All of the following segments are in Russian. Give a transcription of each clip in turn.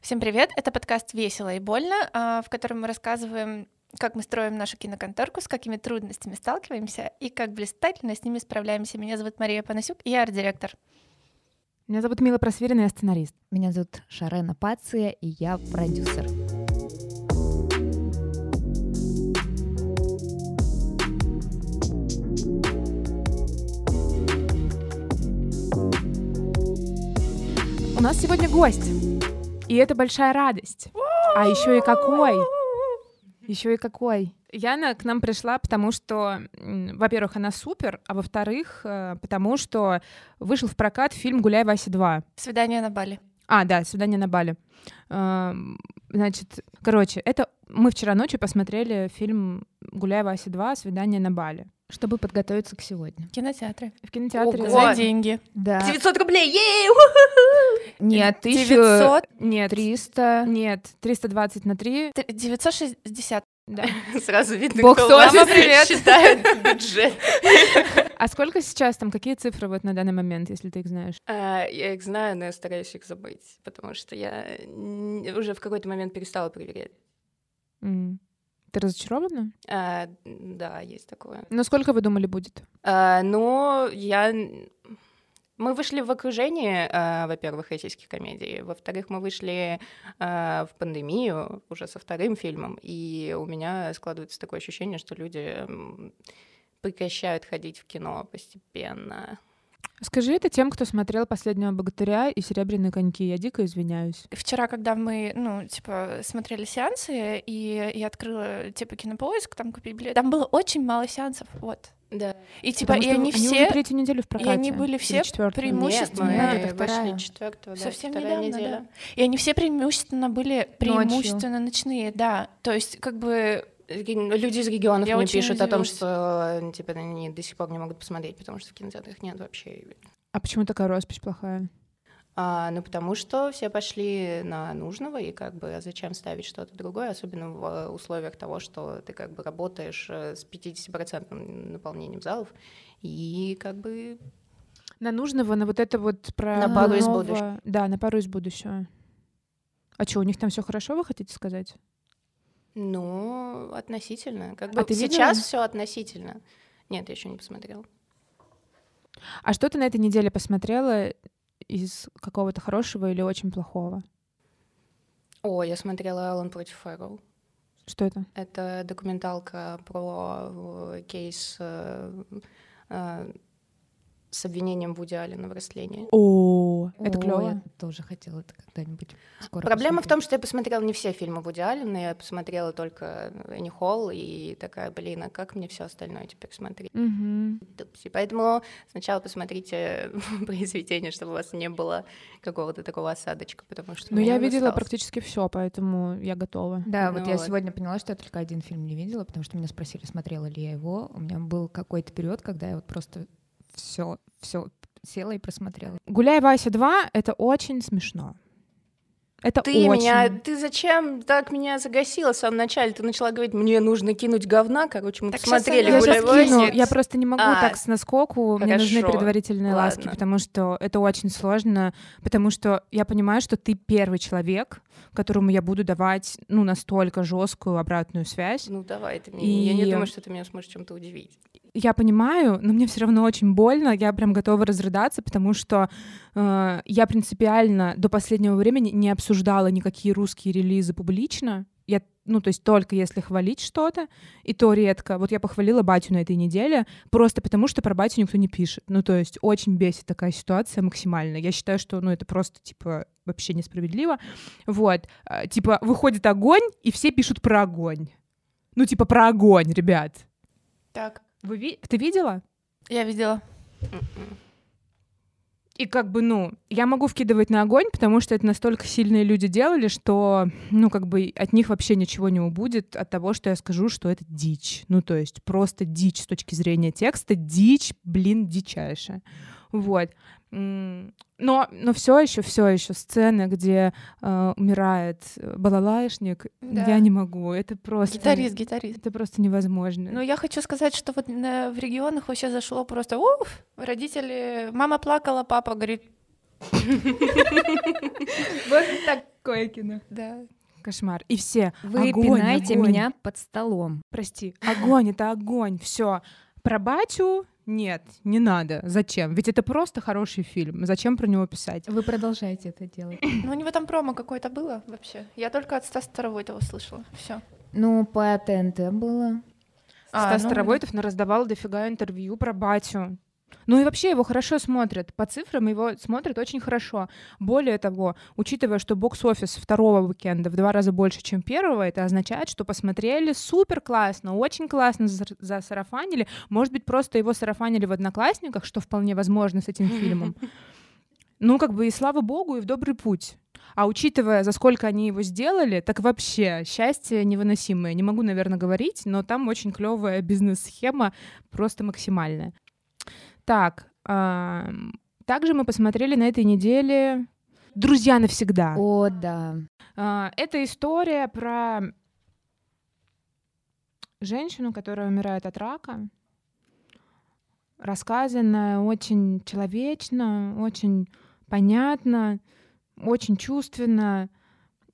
Всем привет! Это подкаст «Весело и больно», а, в котором мы рассказываем, как мы строим нашу киноконторку, с какими трудностями сталкиваемся и как блистательно с ними справляемся. Меня зовут Мария Панасюк, я арт-директор. Меня зовут Мила Просвирина, я сценарист. Меня зовут Шарена Пация, и я продюсер. У нас сегодня гость, и это большая радость. А еще и какой! Еще и какой! Яна к нам пришла, потому что, во-первых, она супер, а во-вторых, э, потому что вышел в прокат фильм «Гуляй, Вася 2». «Свидание на Бали». А, да, «Свидание на Бали». Эм, значит, короче, это мы вчера ночью посмотрели фильм «Гуляй, Вася 2. Свидание на Бали» чтобы подготовиться к сегодня. В кинотеатре. В кинотеатре. Ого. За деньги. Да. 900 рублей! Ей! Нет, 900? Нет. 300. Нет, 320 на 3. 960. Да. Сразу видно, Бог кто тоже мама, привет. считает бюджет. А сколько сейчас там, какие цифры вот на данный момент, если ты их знаешь? А, Я их знаю, но я стараюсь их забыть, потому что я уже в какой-то момент перестала проверять. М. Ты разочарована? А, Да, есть такое. Ну, сколько вы думали будет? А, Но я... Мы вышли в окружение, а, во-первых, российских комедий. Во-вторых, мы вышли а, в пандемию уже со вторым фильмом, и у меня складывается такое ощущение, что люди прекращают ходить в кино постепенно. Скажи это тем, кто смотрел «Последнего богатыря» и «Серебряные коньки». Я дико извиняюсь. Вчера, когда мы, ну, типа, смотрели сеансы, и я открыла, типа, кинопоиск, там купить билет, там было очень мало сеансов, вот. Да. И, типа, Потому и они уже все... третью неделю в прокате. они были все Преимущественно. Нет, мы это вышли четвертого, да, Совсем недавно, неделя. да. И они все преимущественно были преимущественно ночные, да. То есть, как бы, Люди из регионов Я мне пишут о том, удивилась. что типа они до сих пор не могут посмотреть, потому что в кинотеатрах нет вообще. А почему такая роспись плохая? А, ну, потому что все пошли на нужного, и как бы а зачем ставить что-то другое, особенно в э, условиях того, что ты как бы работаешь э, с 50% наполнением залов, и как бы На нужного, на вот это вот про... На пару из нового- будущего. Да, на пару из будущего. А что, у них там все хорошо, вы хотите сказать? Ну, относительно. Как А бы ты видела? сейчас все относительно. Нет, я еще не посмотрела. А что ты на этой неделе посмотрела из какого-то хорошего или очень плохого? О, я смотрела Алан против Фэрроу. Что это? Это документалка про э, кейс э, э, с обвинением Вуди Аллена в растлении. О, это клево. Я тоже хотела это когда-нибудь скоро Проблема в посмотреть. том, что я посмотрела не все фильмы Вуди Аллена, я посмотрела только Энни Холл и такая, блин, а как мне все остальное теперь смотреть? Тупси. Поэтому сначала посмотрите произведение, чтобы у вас не было какого-то такого осадочка, потому что... Ну, я видела остался. практически все, поэтому я готова. Да, вот Ну я вот. сегодня поняла, что я только один фильм не видела, потому что меня спросили, смотрела ли я его. У меня был какой-то период, когда я вот просто все, все села и просмотрела. «Гуляй, Вася 2» — это очень смешно. Это Ты очень... меня, ты зачем так меня загасила в самом начале? Ты начала говорить, мне нужно кинуть говна, короче, мы Так посмотрели Я Гуляй, сейчас «Гуляй, кину, Вася». я просто не могу А, так с наскоку, мне нужны хорошо. предварительные ласки, Ладно. потому что это очень сложно, потому что я понимаю, что ты первый человек, которому я буду давать, ну, настолько жесткую обратную связь. Ну давай, ты мне- я не И- думаю, что ты меня сможешь чем-то удивить. Я понимаю, но мне все равно очень больно, я прям готова разрыдаться, потому что э, я принципиально до последнего времени не обсуждала никакие русские релизы публично. Я, ну, то есть только если хвалить что-то, и то редко. Вот я похвалила батю на этой неделе, просто потому что про батю никто не пишет. Ну, то есть очень бесит такая ситуация максимально. Я считаю, что, ну, это просто, типа, вообще несправедливо. Вот. Э, Типа, выходит огонь, и все пишут про огонь. Ну, типа, про огонь, ребят. так, Вы ви- Ты видела? я видела. И как бы, ну, я могу вкидывать на огонь, потому что это настолько сильные люди делали, что, ну, как бы от них вообще ничего не убудет от того, что я скажу, что это дичь. Ну, то есть просто дичь с точки зрения текста, дичь, блин, дичайшая. Вот. Но, но все еще, все еще сцены, где э, умирает э, балалаишник, Да. я не могу. Это просто... Гитарист, гитарист. Это просто невозможно. Ну, я хочу сказать, что вот на- в регионах вообще зашло просто, уф, родители, мама плакала, папа говорит, Вот такое кино. Да. Кошмар. И все. Вы пинаете меня под столом. Прости. Огонь это огонь. Все. Про батю нет, не надо. Зачем? Ведь это просто хороший фильм. Зачем про него писать? Вы продолжаете это делать. Ну, у него там промо какое-то было вообще. Я только от Стаса Старовойтова слышала. Все. Ну, по ТНТ было. А, Стас ну, Старовойтов раздавал дофига интервью про батю. Ну и вообще его хорошо смотрят. По цифрам его смотрят очень хорошо. Более того, учитывая, что бокс-офис второго уикенда в два раза больше, чем первого, это означает, что посмотрели супер классно, очень классно засарафанили. Может быть, просто его сарафанили в «Одноклассниках», что вполне возможно с этим фильмом. Ну, как бы и слава богу, и в добрый путь. А учитывая, за сколько они его сделали, так вообще счастье невыносимое. Не могу, наверное, говорить, но там очень клевая бизнес-схема, просто максимальная. Так, ам, также мы посмотрели на этой неделе «Друзья навсегда». О, да. А, Это история про женщину, которая умирает от рака. Рассказанная очень человечно, очень понятно, очень чувственно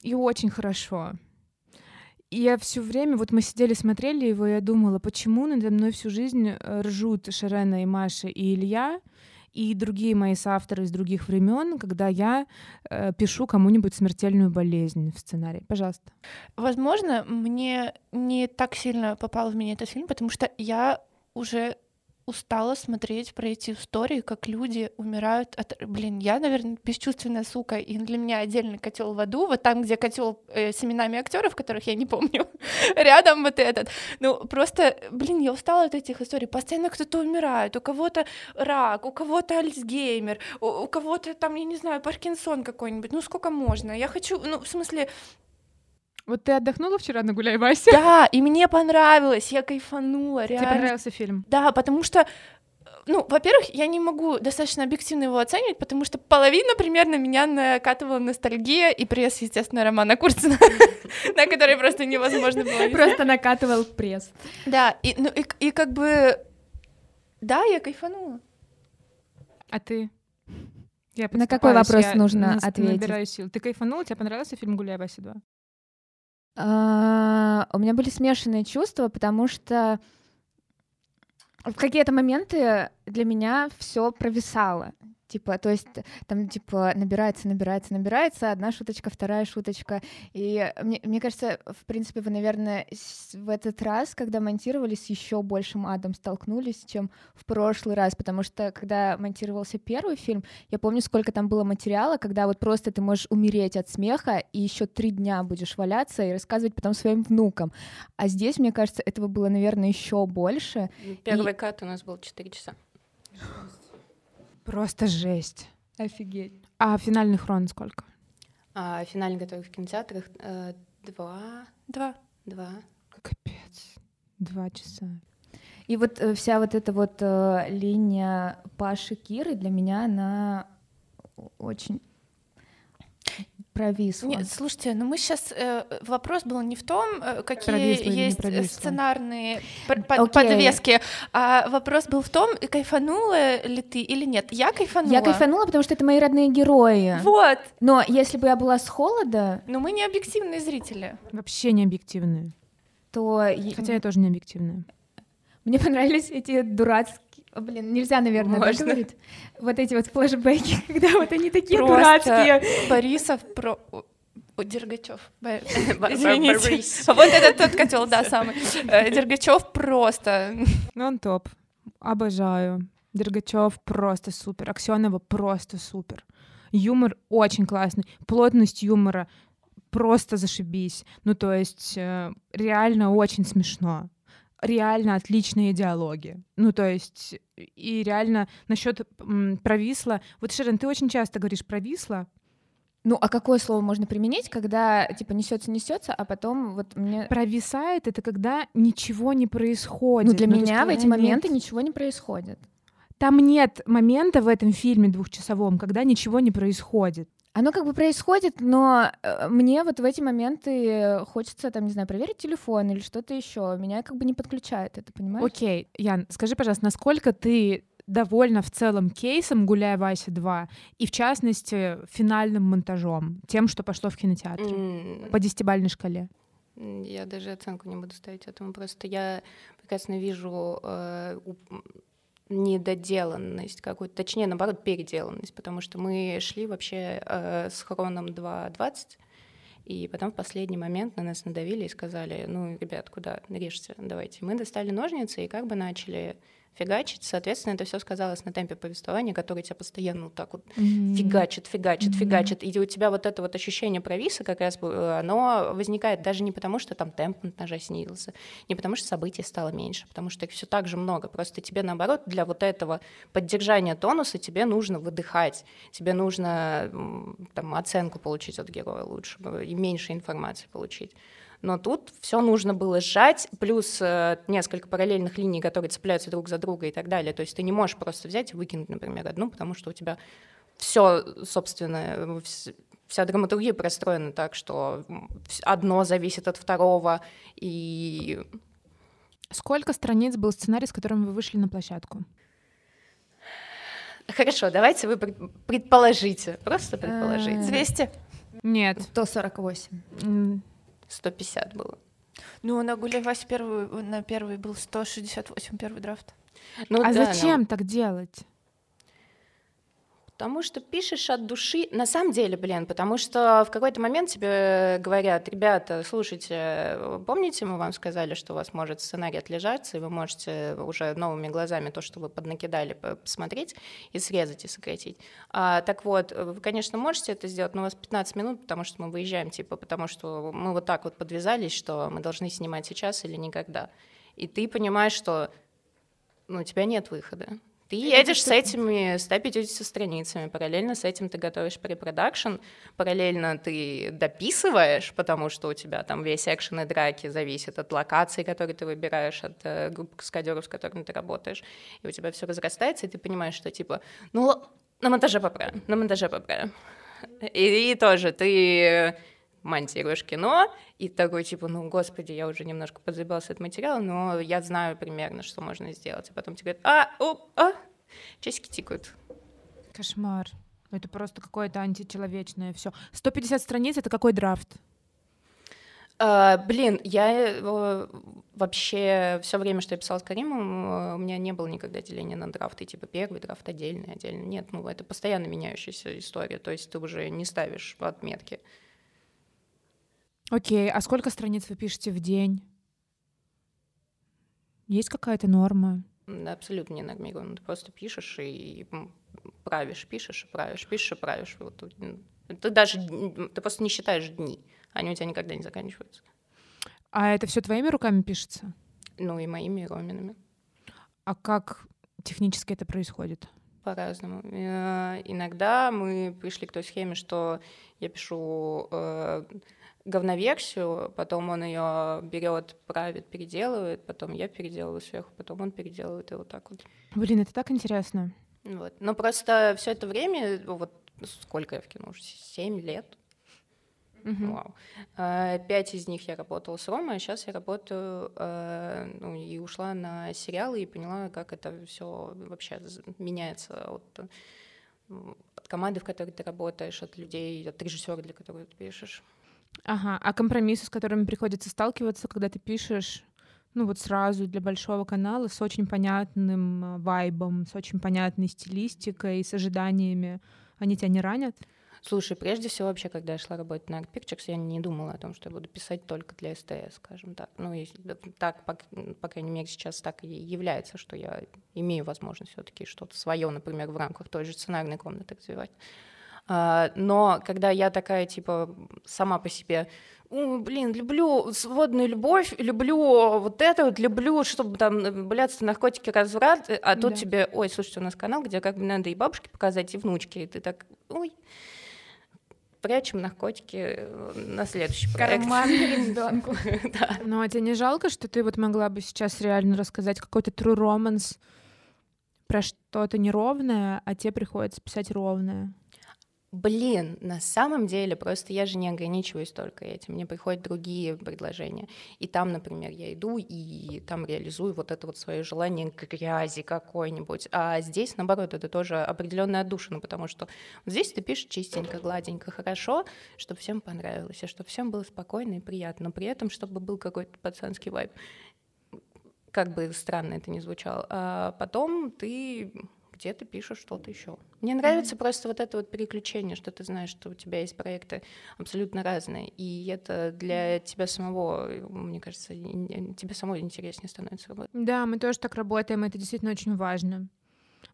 и очень хорошо. Я все время, вот мы сидели, смотрели его, и я думала, почему надо мной всю жизнь э, ржут Шарена и Маша и Илья, и другие мои соавторы из других времен, когда я э, пишу кому-нибудь смертельную болезнь в сценарии. Пожалуйста. Возможно, мне не так сильно попал в меня этот фильм, потому что я уже устала смотреть про эти истории, как люди умирают от... Блин, я, наверное, бесчувственная сука, и для меня отдельный котел в аду, вот там, где котел э, с именами актеров, которых я не помню, рядом вот этот. Ну, просто, блин, я устала от этих историй. Постоянно кто-то умирает, у кого-то рак, у кого-то Альцгеймер, у, у кого-то там, я не знаю, Паркинсон какой-нибудь. Ну, сколько можно? Я хочу, ну, в смысле, Вот ты отдохнула вчера на Гуляй Васе? да, и мне понравилось, я кайфанула, Тебе реально. понравился фильм? Да, потому что, ну, во-первых, я не могу достаточно объективно его оценивать, потому что половина примерно меня накатывала ностальгия и пресс, естественно, Романа Курцина, на который просто невозможно было Просто накатывал пресс. Да, и, ну, и, и как бы, да, я кайфанула. А ты? Я На какой вопрос я нужно ответить? Набираю сил. Ты кайфанула? Тебе понравился фильм «Гуляй Васе 2»? А, У меня были смешанные чувства, потому что в какие-то моменты для меня все провисало. Типа, то есть там, типа, набирается, набирается, набирается, одна шуточка, вторая шуточка. И мне, мне кажется, в принципе, вы, наверное, в этот раз, когда монтировали, с еще большим адом столкнулись, чем в прошлый раз, потому что, когда монтировался первый фильм, я помню, сколько там было материала, когда вот просто ты можешь умереть от смеха, и еще три дня будешь валяться и рассказывать потом своим внукам. А здесь, мне кажется, этого было, наверное, еще больше. Первый кат у нас был 4 часа. Просто жесть. Офигеть. А финальный хрон сколько? А финальный который в кинотеатрах э, два, Два. два. Капец. Два часа. И вот э, вся вот эта вот э, линия Паши Киры для меня, она очень провисла. Нет, слушайте, ну мы сейчас вопрос был не в том, э, какие Провисло есть э, провисло? сценарные под- Окей. подвески, а вопрос был в том, кайфанула ли ты или нет. Я кайфанула. Я кайфанула, потому что это мои родные герои. Вот. Но если бы я была с холода, Но мы не объективные зрители. Вообще не объективные. то Хотя я тоже не объективная. мне понравились эти дурацкие... О, Блин, нельзя, наверное, так Можно. говорить. Вот эти вот флешбеки, когда вот они такие Просто дурацкие. Борисов про... о, Дергачев. Извините. Борис. Вот этот тот котел, да, самый. Э, Дергачев просто. Ну, он топ. Обожаю. Дергачев просто супер. Аксенова просто супер. Юмор очень классный. Плотность юмора просто зашибись. Ну, то есть э, реально очень смешно. Реально отличные диалоги. Ну, то есть и реально насчет провисла. Вот, Шерон, ты очень часто говоришь провисла. Ну, а какое слово можно применить, когда типа несется, несется, а потом вот мне. Провисает — это когда ничего не происходит. Ну, для есть меня в эти когда моменты нет- ничего не происходит. Там нет момента в этом фильме двухчасовом, когда ничего не происходит. Оно как бы происходит, но э, мне вот в эти моменты хочется, там, не знаю, проверить телефон или что-то еще. Меня как бы не подключает это, понимаешь? Окей, Ян, скажи, пожалуйста, насколько ты довольна в целом кейсом «Гуляй, Вася 2» и, в частности, финальным монтажом, тем, что пошло в кинотеатре М, по десятибальной шкале? Я даже оценку не буду ставить этому. Просто я прекрасно вижу э, недоделанность какую-то, точнее, наоборот, переделанность, потому что мы шли вообще э, с хроном 2.20, и потом в последний момент на нас надавили и сказали, ну, ребят, куда, режьте, давайте. Мы достали ножницы и как бы начали фигачить. Соответственно, это все сказалось на темпе повествования, который тебя постоянно вот так вот фигачит, фигачит, Мгм. фигачит. И у тебя вот это вот ощущение провиса как раз, э, оно возникает даже не потому, что там темп монтажа снизился, не потому, что событий стало меньше, потому что их все так же много. Просто тебе, наоборот, для вот этого поддержания тонуса тебе нужно выдыхать, тебе нужно там, оценку получить от героя лучше и меньше информации получить. Но тут все нужно было сжать, плюс э, несколько параллельных линий, которые цепляются друг за друга и так далее. То есть ты не можешь просто взять и выкинуть, например, одну, потому что у тебя все, собственно, вс- вся драматургия простроена так, что одно зависит от второго, и Сколько страниц был сценарий, с которым вы вышли на площадку? Хорошо, давайте вы пред- предположите, просто предположите. Э, 200. Нет. 148. М, 150 было. Ну, на Гуляй Вася первый, на первый был 168, первый драфт. Ну а да, зачем так делать? Потому что пишешь от души. На самом деле, блин, потому что в какой-то момент тебе говорят, ребята, слушайте, помните, мы вам сказали, что у вас может сценарий отлежаться, и вы можете уже новыми глазами то, что вы поднакидали, посмотреть и срезать, и сократить. А, так вот, вы, конечно, можете это сделать, но у вас 15 минут, потому что мы выезжаем, типа, потому что мы вот так вот подвязались, что мы должны снимать сейчас или никогда. И ты понимаешь, что ну, у тебя нет выхода. Ты едешь с этими 150 страницами, параллельно с этим ты готовишь препродакшн, параллельно ты дописываешь, потому что у тебя там весь экшен и драки зависит от локаций, которые ты выбираешь, от э, группы каскадеров, с которыми ты работаешь, и у тебя все разрастается, и ты понимаешь, что типа, ну, на монтаже поправим, на монтаже поправим. И, и тоже ты монтируешь кино, и такой, типа, ну, господи, я уже немножко подзабился от материала, но я знаю примерно, что можно сделать. И потом тебе говорят, а, оп, а, часики тикают. Кошмар. Это просто какое-то античеловечное все. 150 страниц — это какой драфт? А, блин, я э, вообще все время, что я писала с Каримом, э, у меня не было никогда деления на драфты, типа первый драфт отдельный, отдельный. Нет, ну это постоянно меняющаяся история, то есть ты уже не ставишь отметки. Окей, а сколько страниц вы пишете в день? Есть какая-то норма? М, Абсолютно не нормировано. Ты просто пишешь и правишь, пишешь и правишь, пишешь и правишь. Вот, ты даже ты просто не считаешь дни, они у тебя никогда не заканчиваются. А это все твоими руками пишется? Ну и моими и Роминами. А как технически это происходит? По-разному. Э, Иногда мы пришли к той схеме, что я пишу э, говноверсию, потом он ее берет, правит, переделывает, потом я переделываю сверху, потом он переделывает, и вот так вот. Блин, это так интересно. Вот. Но просто все это время, вот сколько я в кино, уже 7 лет, Мгм. Вау. А, Пять из них я работала с Ромой, а сейчас я работаю э, ну, и ушла на сериалы и поняла, как это все вообще меняется от, э, от команды, в которой ты работаешь, от людей, от режиссера, для которого ты пишешь. Ага, а компромиссы, с которыми приходится сталкиваться, когда ты пишешь, ну вот сразу для большого канала с очень понятным э, вайбом, с очень понятной стилистикой, с ожиданиями, они тебя не ранят? Слушай, прежде всего, вообще, когда я шла работать на Art Pictures, я не думала о том, что я буду писать только для СТС, скажем так. Ну, да, так, по, по крайней мере, сейчас так и является, что я имею возможность все таки что-то свое, например, в рамках той же сценарной комнаты развивать. А, но когда я такая, типа, сама по себе, «О, блин, люблю сводную любовь, люблю вот это вот, люблю, чтобы там блядство, наркотики, разврат, а тут Да. тебе, ой, слушайте, у нас канал, где как бы надо и бабушке показать, и внучке, и ты так, ой, прячем наркотики э, на следующий проект. Карман. Да. Ну, а тебе не жалко, что ты вот могла бы сейчас реально рассказать какой-то true romance про что-то неровное, а тебе приходится писать ровное? Блин, на самом деле, просто я же не ограничиваюсь только этим. Мне приходят другие предложения. И там, например, я иду и там реализую вот это вот свое желание грязи какой-нибудь. А здесь, наоборот, это тоже определенная отдушина, потому что здесь ты пишешь чистенько, гладенько, хорошо, чтобы всем понравилось, и чтобы всем было спокойно и приятно, но при этом, чтобы был какой-то пацанский вайб. Как бы странно это ни звучало. А потом ты где ты пишешь что-то еще. Мне нравится mm-hmm. просто вот это вот переключение, что ты знаешь, что у тебя есть проекты абсолютно разные, и это для тебя самого, мне кажется, тебе самой интереснее становится работать. Да, мы тоже так работаем, это действительно очень важно.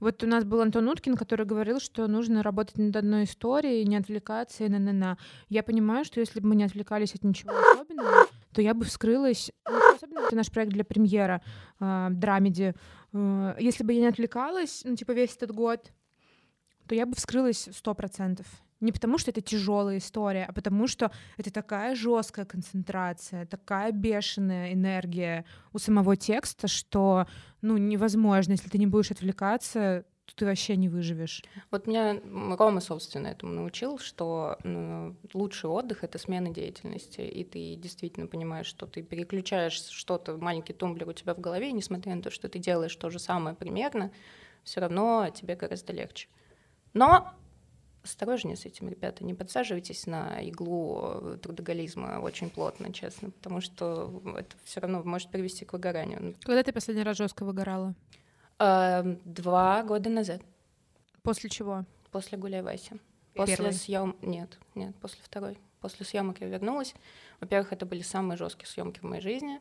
Вот у нас был Антон Уткин, который говорил, что нужно работать над одной историей, не отвлекаться и на-на-на. Я понимаю, что если бы мы не отвлекались от ничего особенного, то я бы вскрылась... Ну, особенно это наш проект для премьера, э, драмеди. Э, если бы я не отвлекалась, ну, типа, весь этот год, то я бы вскрылась сто процентов. Не потому, что это тяжелая история, а потому, что это такая жесткая концентрация, такая бешеная энергия у самого текста, что ну, невозможно, если ты не будешь отвлекаться, ты вообще не выживешь. Вот меня Рома, собственно, этому научил, что ну, лучший отдых — это смена деятельности, и ты действительно понимаешь, что ты переключаешь что-то, маленький тумблер у тебя в голове, и несмотря на то, что ты делаешь то же самое примерно, все равно тебе гораздо легче. Но осторожнее с этим, ребята, не подсаживайтесь на иглу э, трудоголизма очень плотно, честно, потому что это все равно может привести к выгоранию. Когда ты последний раз жестко выгорала? А, два года назад. После чего? После Гуляй Васи. После съем... Нет, нет, после второй. После съемок я вернулась. Во-первых, это были самые жесткие съемки в моей жизни.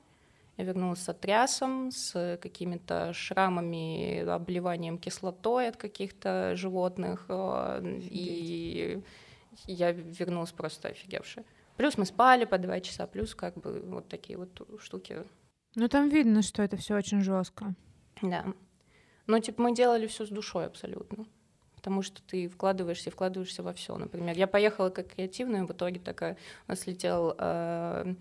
Я вернулась с отрясом, с какими-то шрамами, обливанием кислотой от каких-то животных. Э, и я вернулась просто офигевшая. Плюс мы спали по два часа, плюс как бы вот такие вот штуки. Ну там видно, что это все очень жестко. Да. Но типа мы делали все с душой абсолютно. Потому что ты вкладываешься, вкладываешься во все. Например, я поехала как креативная, в итоге такая у нас летел э,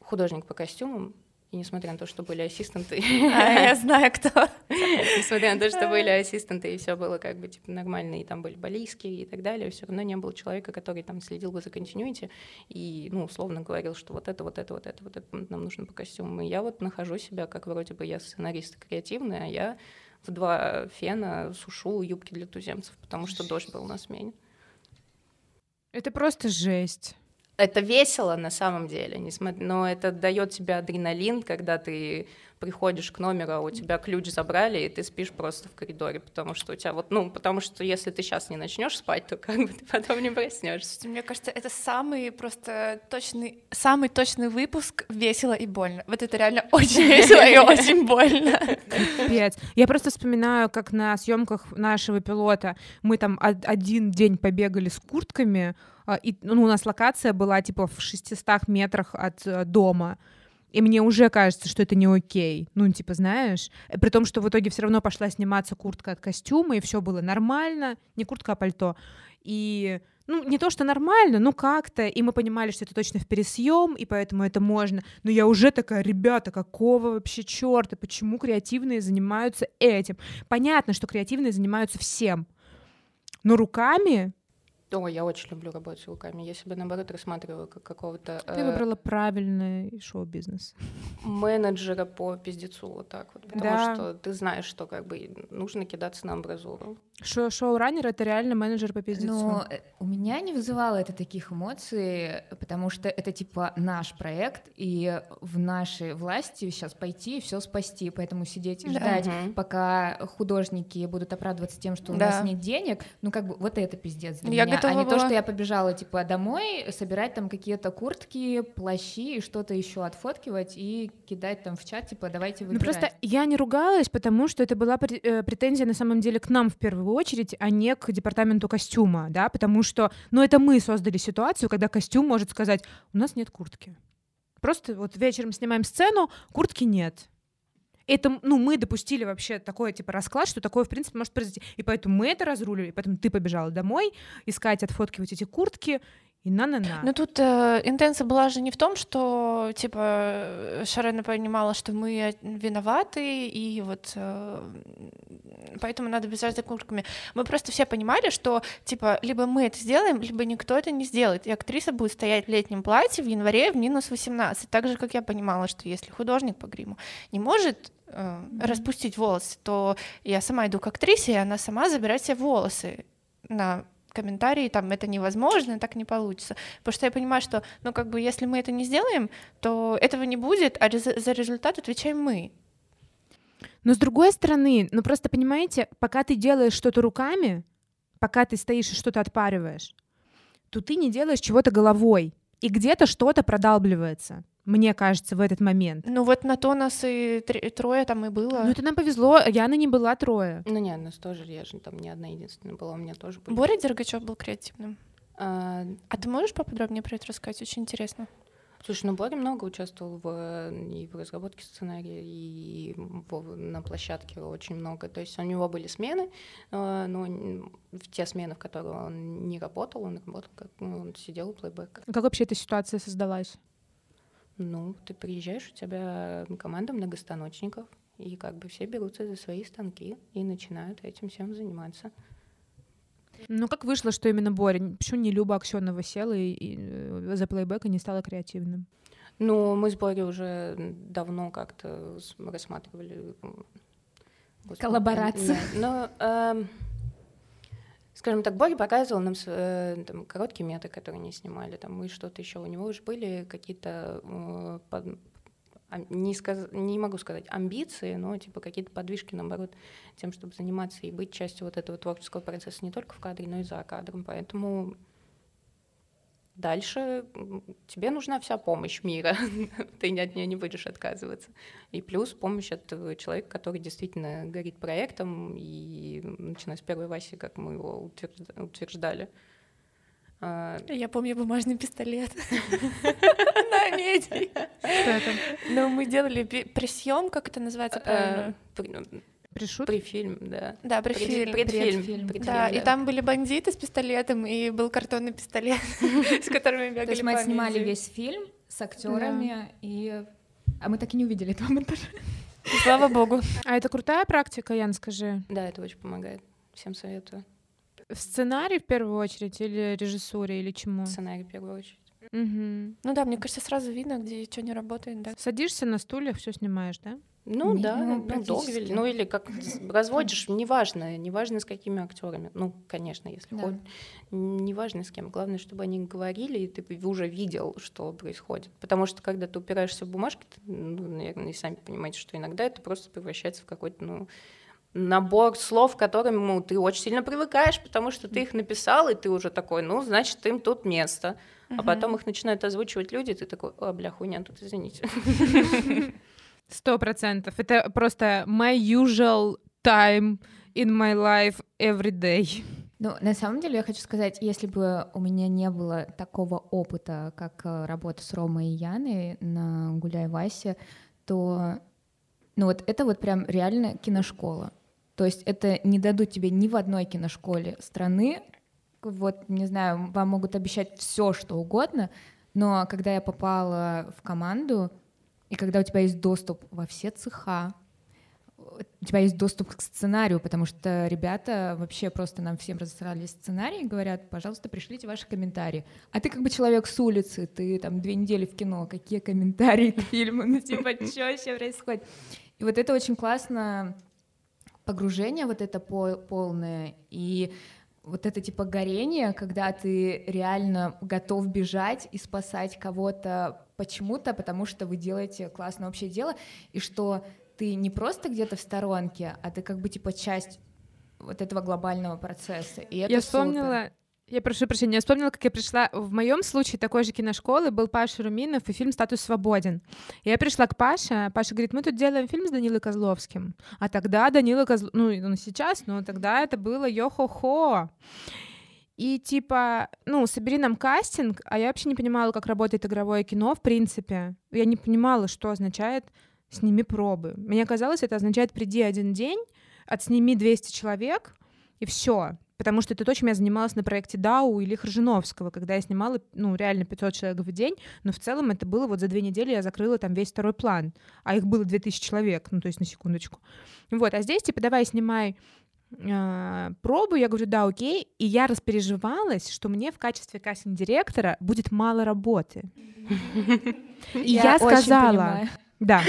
художник по костюмам, и несмотря на то, что были ассистенты... А, я знаю, кто. Несмотря на то, что были ассистенты, и все было как бы типа нормально, и там были балийские и так далее, все равно не было человека, который там следил бы за континуити и, ну, условно говорил, что вот это, вот это, вот это, вот это нам нужно по костюму. И я вот нахожу себя, как вроде бы я сценарист креативный, а я в два фена сушу юбки для туземцев, потому что дождь был на смене. Это просто жесть это весело на самом деле, но это дает тебе адреналин, когда ты приходишь к номеру, а у тебя ключ забрали, и ты спишь просто в коридоре, потому что у тебя вот, ну, потому что если ты сейчас не начнешь спать, то как бы ты потом не проснешься. Мне кажется, это самый просто точный, самый точный выпуск весело и больно. Вот это реально очень весело и очень больно. Капец. Я просто вспоминаю, как на съемках нашего пилота мы там один день побегали с куртками, а, и ну, у нас локация была типа в 600 метрах от э, дома. И мне уже кажется, что это не окей. Ну, типа, знаешь, э, при том, что в итоге все равно пошла сниматься куртка от костюма, и все было нормально, не куртка, а пальто. И ну, не то, что нормально, ну как-то, и мы понимали, что это точно в пересъем, и поэтому это можно. Но я уже такая, ребята, какого вообще черта, почему креативные занимаются этим? Понятно, что креативные занимаются всем, но руками о, я очень люблю работать с руками. Я себя, наоборот, рассматриваю как какого-то... Ты э... выбрала правильный шоу-бизнес. Менеджера по пиздецу, вот так вот. Потому да. что ты знаешь, что как бы нужно кидаться на амбразуру. Шо шоу-раннер — это реально менеджер по пиздецу. Но э, у меня не вызывало это таких эмоций, потому что это типа наш проект, и в нашей власти сейчас пойти и все спасти, поэтому сидеть и ждать, да. пока художники будут оправдываться тем, что у да. нас нет денег, ну как бы вот это пиздец для я меня готова а не была... то, что я побежала типа домой, собирать там какие-то куртки, плащи и что-то еще отфоткивать и кидать там в чат, типа давайте выбирать. Ну просто я не ругалась, потому что это была э, претензия на самом деле к нам в первую очередь, а не к департаменту костюма, да, потому что, ну это мы создали ситуацию, когда костюм может сказать, у нас нет куртки. Просто вот вечером снимаем сцену, куртки нет это, ну, мы допустили вообще такой, типа, расклад, что такое, в принципе, может произойти. И поэтому мы это разрулили, поэтому ты побежала домой искать, отфоткивать эти куртки, и на-на-на. Ну тут э, интенция была же не в том, что типа Шарена понимала, что мы виноваты, и вот э, поэтому надо бежать за куртками. Мы просто все понимали, что, типа, либо мы это сделаем, либо никто это не сделает, и актриса будет стоять в летнем платье в январе в минус 18, так же, как я понимала, что если художник по гриму не может э, mm-hmm. распустить волосы, то я сама иду к актрисе, и она сама забирает себе волосы на комментарии, там, это невозможно, так не получится. Потому что я понимаю, что, ну, как бы, если мы это не сделаем, то этого не будет, а за результат отвечаем мы. Но с другой стороны, ну просто понимаете, пока ты делаешь что-то руками, пока ты стоишь и что-то отпариваешь, то ты не делаешь чего-то головой, и где-то что-то продалбливается мне кажется, в этот момент. Ну вот на то нас и трое там и было. Ну это нам повезло, Яна не была трое. Ну нет, нас тоже, я же там не одна единственная была, у меня тоже были. Боря Дергачев был креативным. А... а ты можешь поподробнее про это рассказать? Очень интересно. Слушай, ну Боря много участвовал в, и в разработке сценария, и в, на площадке очень много. То есть у него были смены, а, но в те смены, в которые он не работал, он работал, как ну, он сидел у плейбека. Как вообще эта ситуация создалась? Ну, ты приезжаешь, у тебя команда многостаночников, и как бы все берутся за свои станки и начинают этим всем заниматься. Ну, как вышло, что именно Боря? Почему не Люба Аксенова села и, и э, за плейбэк и не стала креативным? Ну, мы с Борей уже давно как-то рассматривали... Господи, Коллаборацию. Но, э, скажем так, Боря показывал нам э, там, короткие меты, которые они снимали, там, и что-то еще. У него уже были какие-то э, под, не, сказ... не могу сказать амбиции, но типа какие-то подвижки, наоборот, тем, чтобы заниматься и быть частью вот этого творческого процесса не только в кадре, но и за кадром. Поэтому дальше тебе нужна вся помощь мира, ты от нее не будешь отказываться. И плюс помощь от человека, который действительно горит проектом, и начиная с первой Васи, как мы его утверждали. А, Я помню бумажный пистолет на меди. Ну, мы делали пресъем, как это называется а, правильно? Пришут? Префильм, да. Да, префильм. Предфильм. предфильм. Да, да, и там были бандиты с пистолетом, и был картонный пистолет, с которыми бегали То есть мы снимали весь фильм с актерами, и... А мы так и не увидели этого монтажа. Слава богу. А это крутая практика, Ян, скажи? Да, это очень помогает. Всем советую. В сценарий в первую очередь или режиссуре, или чему? Сценарий в первую очередь. Угу. Ну да, мне кажется, сразу видно, где что не работает, да. Садишься на стуле, все снимаешь, да? Ну да, ну, ну Догвиль, ну или как разводишь, неважно, неважно с какими актерами. Ну, конечно, если да. хоть, неважно с кем. Главное, чтобы они говорили, и ты уже видел, что происходит. Потому что когда ты упираешься в бумажки, ты, ну, наверное, и сами понимаете, что иногда это просто превращается в какой-то, ну, набор слов, к которым ты очень сильно привыкаешь, потому что ты их написал, и ты уже такой, ну, значит, им тут место. Uh-huh. А потом их начинают озвучивать люди, и ты такой, о, бля, хуйня, тут извините. Сто процентов. Это просто my usual time in my life every day. Ну, на самом деле, я хочу сказать, если бы у меня не было такого опыта, как э, работа с Ромой и Яной на Гуляй Васе, то ну вот это вот прям реально киношкола. То есть это не дадут тебе ни в одной киношколе страны. Вот, не знаю, вам могут обещать все, что угодно, но когда я попала в команду, и когда у тебя есть доступ во все цеха, у тебя есть доступ к сценарию, потому что ребята вообще просто нам всем разосрали сценарий и говорят, пожалуйста, пришлите ваши комментарии. А ты как бы человек с улицы, ты там две недели в кино, какие комментарии к фильму, ну типа, что вообще происходит? И вот это очень классно погружение вот это полное и вот это типа горение, когда ты реально готов бежать и спасать кого-то почему-то, потому что вы делаете классное общее дело, и что ты не просто где-то в сторонке, а ты как бы типа часть вот этого глобального процесса. И это Я вспомнила. Я прошу прощения, я вспомнила, как я пришла. В моем случае такой же киношколы был Паша Руминов и фильм «Статус свободен». Я пришла к Паше, Паша говорит, мы тут делаем фильм с Данилой Козловским. А тогда Данила Козловский, ну, ну сейчас, но тогда это было йо-хо-хо. И типа, ну, собери нам кастинг, а я вообще не понимала, как работает игровое кино, в принципе. Я не понимала, что означает «сними пробы». Мне казалось, это означает «приди один день», отсними 200 человек, и все. Потому что это то, чем я занималась на проекте Дау или Хржиновского, когда я снимала, ну, реально 500 человек в день, но в целом это было вот за две недели я закрыла там весь второй план, а их было 2000 человек, ну, то есть на секундочку. Вот, а здесь, типа, давай снимай э, пробую, я говорю, да, окей, и я распереживалась, что мне в качестве кастинг-директора будет мало работы. И я сказала, да.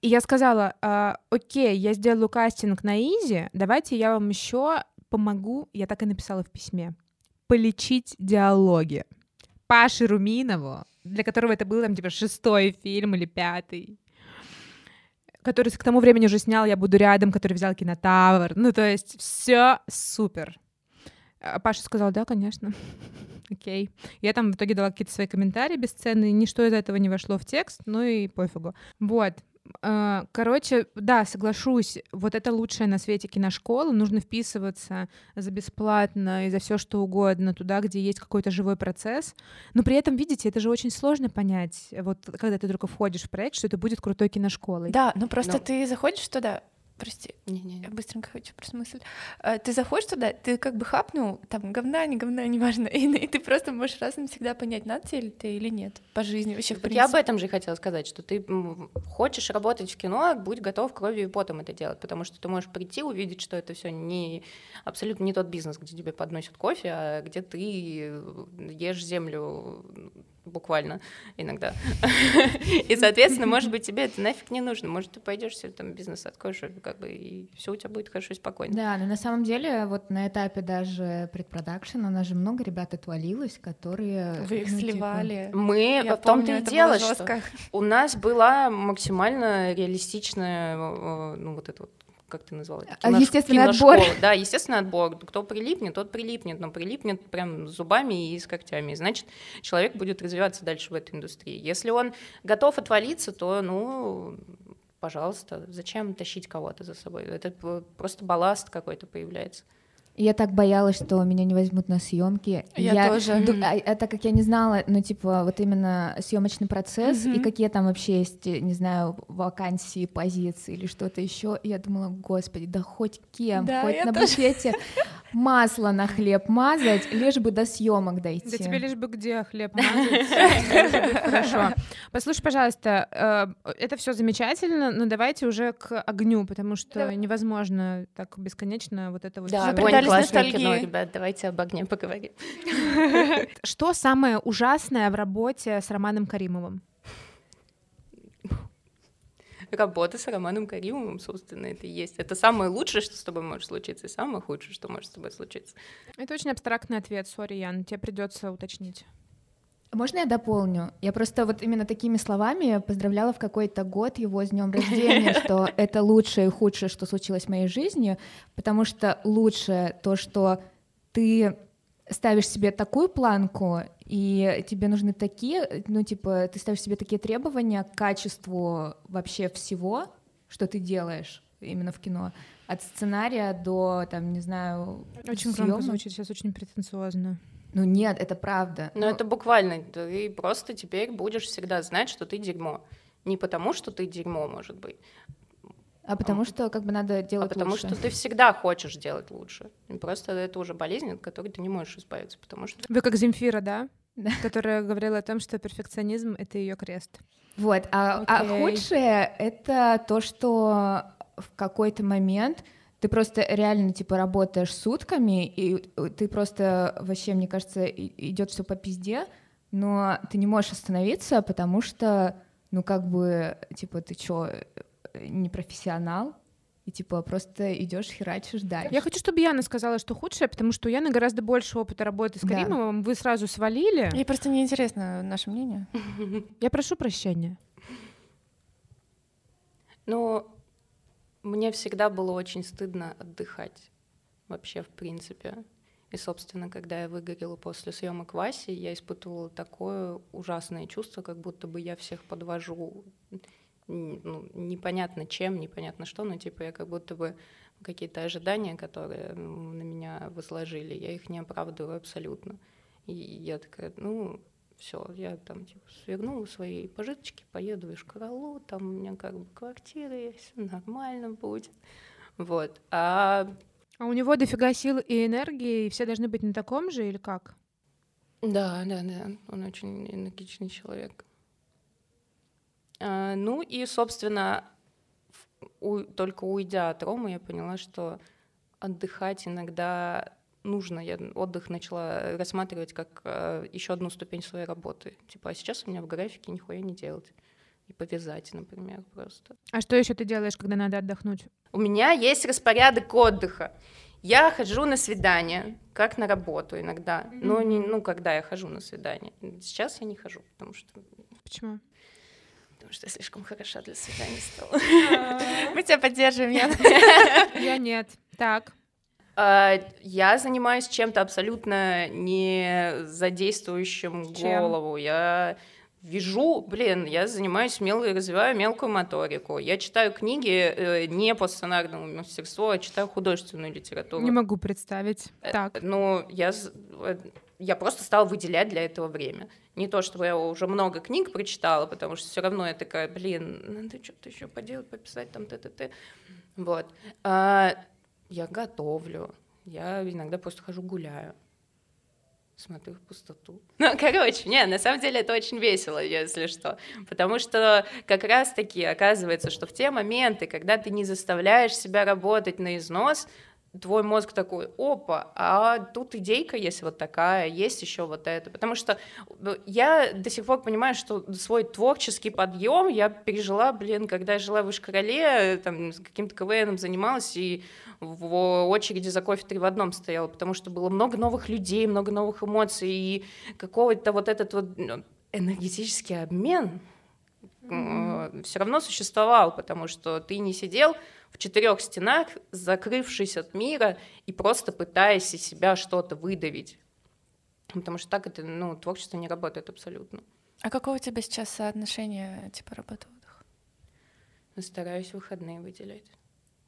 И я сказала, «А, окей, я сделаю кастинг на Изи, давайте я вам еще помогу, я так и написала в письме, полечить диалоги. Паше Руминову, для которого это был там типа шестой фильм или пятый, который к тому времени уже снял «Я буду рядом», который взял кинотавр. Ну, то есть все супер. А Паша сказал, да, конечно. Окей. Я там в итоге дала какие-то свои комментарии бесценные, ничто из этого не вошло в текст, ну и пофигу. Вот. Э, Короче, да, соглашусь, вот это лучшее на свете киношкола, нужно вписываться за бесплатно и за все что угодно туда, где есть какой-то живой процесс. Но при этом, видите, это же очень сложно понять, вот когда ты только входишь в проект, что это будет крутой киношколой. Да, ну просто Ну. ты заходишь туда, прости, Не-не. я быстренько хочу просто мысль. Э, Ты заходишь туда, ты как бы хапнул, там, говна, не говна, неважно, и, и ты просто можешь раз навсегда понять, надо тебе ты или нет, по жизни вообще, в Вот я об принципе. этом же и хотела сказать, что ты хочешь работать в кино, будь готов кровью и потом это делать, потому что ты можешь прийти, увидеть, что это все не абсолютно не тот бизнес, где тебе подносят кофе, а где ты э, ешь землю буквально иногда. И, соответственно, может быть, тебе это нафиг не нужно. Может, ты пойдешь себе там бизнес откроешь, как бы и все у тебя будет хорошо и спокойно. Да, но на самом деле вот на этапе даже предпродакшена у нас же много ребят отвалилось, которые... Вы их ну, типа, сливали. Мы Я в том-то и дело, что у нас была максимально реалистичная, э, ну вот это вот, как ты назвала? это? А, Кинош- естественный киношкола. отбор. Да, естественный отбор. Кто прилипнет, тот прилипнет, но прилипнет прям зубами и с когтями. Значит, человек будет развиваться дальше в этой индустрии. Если он готов отвалиться, то, ну, пожалуйста, зачем тащить кого-то за собой? Это просто балласт какой-то появляется. Я так боялась, что меня не возьмут на съемки. Я тоже. ду- а, так как я не знала, ну, типа, вот именно съемочный процесс и Мгм. какие там вообще есть, э, не знаю, вакансии, позиции или что-то еще, я думала, господи, да хоть кем, Да, хоть я на тоже. буфете масло на хлеб мазать, лишь бы до съемок дойти. Да тебе лишь бы где хлеб мазать, хорошо. Послушай, пожалуйста, э, это все замечательно, но давайте уже к огню, потому что невозможно так бесконечно вот это вот. Да, ностальгии. кино, ребят, давайте об огне поговорим. Что самое ужасное в работе с Романом Каримовым? Работа с Романом Каримовым, собственно, это и есть. Это самое лучшее, что с тобой может случиться, и самое худшее, что может с тобой случиться. Это очень абстрактный ответ, сори, Ян, тебе придется уточнить. Можно я дополню? Я просто вот именно такими словами поздравляла в какой-то год его с днем рождения, что это лучшее и худшее, что случилось в моей жизни, потому что лучшее то, что ты ставишь себе такую планку, и тебе нужны такие, ну, типа, ты ставишь себе такие требования к качеству вообще всего, что ты делаешь именно в кино, от сценария до, там, не знаю, Очень громко съёмок. звучит, сейчас очень претенциозно. Ну нет, это правда. Но Ну, это буквально, ты просто теперь будешь всегда знать, что ты дерьмо. Не потому, что ты дерьмо, может быть, А потому что как бы надо а делать потому лучше. что ты всегда хочешь делать лучше. Просто это уже болезнь, от которой ты не можешь избавиться, потому что Вы как Земфира, да? Да. Которая говорила о том, что перфекционизм — это ее крест. Вот, а, а Окей. худшее это то, что в какой-то момент ты просто реально типа работаешь сутками, и ты просто вообще, мне кажется, идет все по пизде, но ты не можешь остановиться, потому что, ну как бы, типа, ты чё, не профессионал, и типа просто идешь херачишь дальше. Я хочу, чтобы Яна сказала, что худшее, потому что у Яны гораздо больше опыта работы с Да. Каримовым. Вы сразу свалили. Ей просто неинтересно наше мнение. Я прошу прощения. Ну, мне всегда было очень стыдно отдыхать. Вообще, в принципе. И, собственно, когда я выгорела после съемок Васи, я испытывала такое ужасное чувство, как будто бы я всех подвожу. Ну, непонятно чем, непонятно что, но типа я как будто бы какие-то ожидания, которые на меня возложили, я их не оправдываю абсолютно. И я такая, ну, все, я там типа свернула свои пожиточки, поеду в Ишкаралу, там у меня как бы квартира есть, нормально будет. Вот. А А у него дофига сил и энергии, и все должны быть на таком же или как? Да, да, да, он очень энергичный человек. А, ну и, собственно, у- только уйдя от Ромы, я поняла, что отдыхать иногда нужно. Я отдых начала рассматривать как э, еще одну ступень своей работы. Типа, а сейчас у меня в графике нихуя не делать. И повязать, например, просто. А что еще ты делаешь, когда надо отдохнуть? У меня есть распорядок отдыха. Я хожу на свидание, как на работу иногда. Mm-hmm. Но не, ну, когда я хожу на свидание. Сейчас я не хожу, потому что... Почему? Потому что я слишком хороша для свидания стала. Мы тебя поддерживаем. Я нет. Так. А, я занимаюсь чем-то абсолютно не задействующим Чем? голову. Я вижу, блин, я занимаюсь мел... развиваю мелкую моторику. Я читаю книги э, не по сценарному мастерству, а читаю художественную литературу. Не могу представить. Э, так. Ну, я э, я просто стала выделять для этого время. Не то, чтобы я уже много книг прочитала, потому что все равно я такая, блин, надо что-то еще поделать, пописать там т-т-т. Вот. А, я готовлю. Я иногда просто хожу гуляю. Смотрю в пустоту. Ну, короче, не, на самом деле это очень весело, если что. Потому что как раз-таки оказывается, что в те моменты, когда ты не заставляешь себя работать на износ, твой мозг такой, опа, а тут идейка есть вот такая, есть еще вот это. Потому что ну, я до сих пор понимаю, что свой творческий подъем я пережила, блин, когда я жила в Ишкарале, там, с каким-то КВНом занималась, и в очереди за кофе три в одном стояла, потому что было много новых людей, много новых эмоций, и какого-то вот этот вот ну, энергетический обмен mm-hmm. все равно существовал, потому что ты не сидел в четырех стенах, закрывшись от мира и просто пытаясь из себя что-то выдавить. Потому что так это, ну, творчество не работает абсолютно. А какое у тебя сейчас соотношение, типа, работы-отдых? Стараюсь выходные выделять.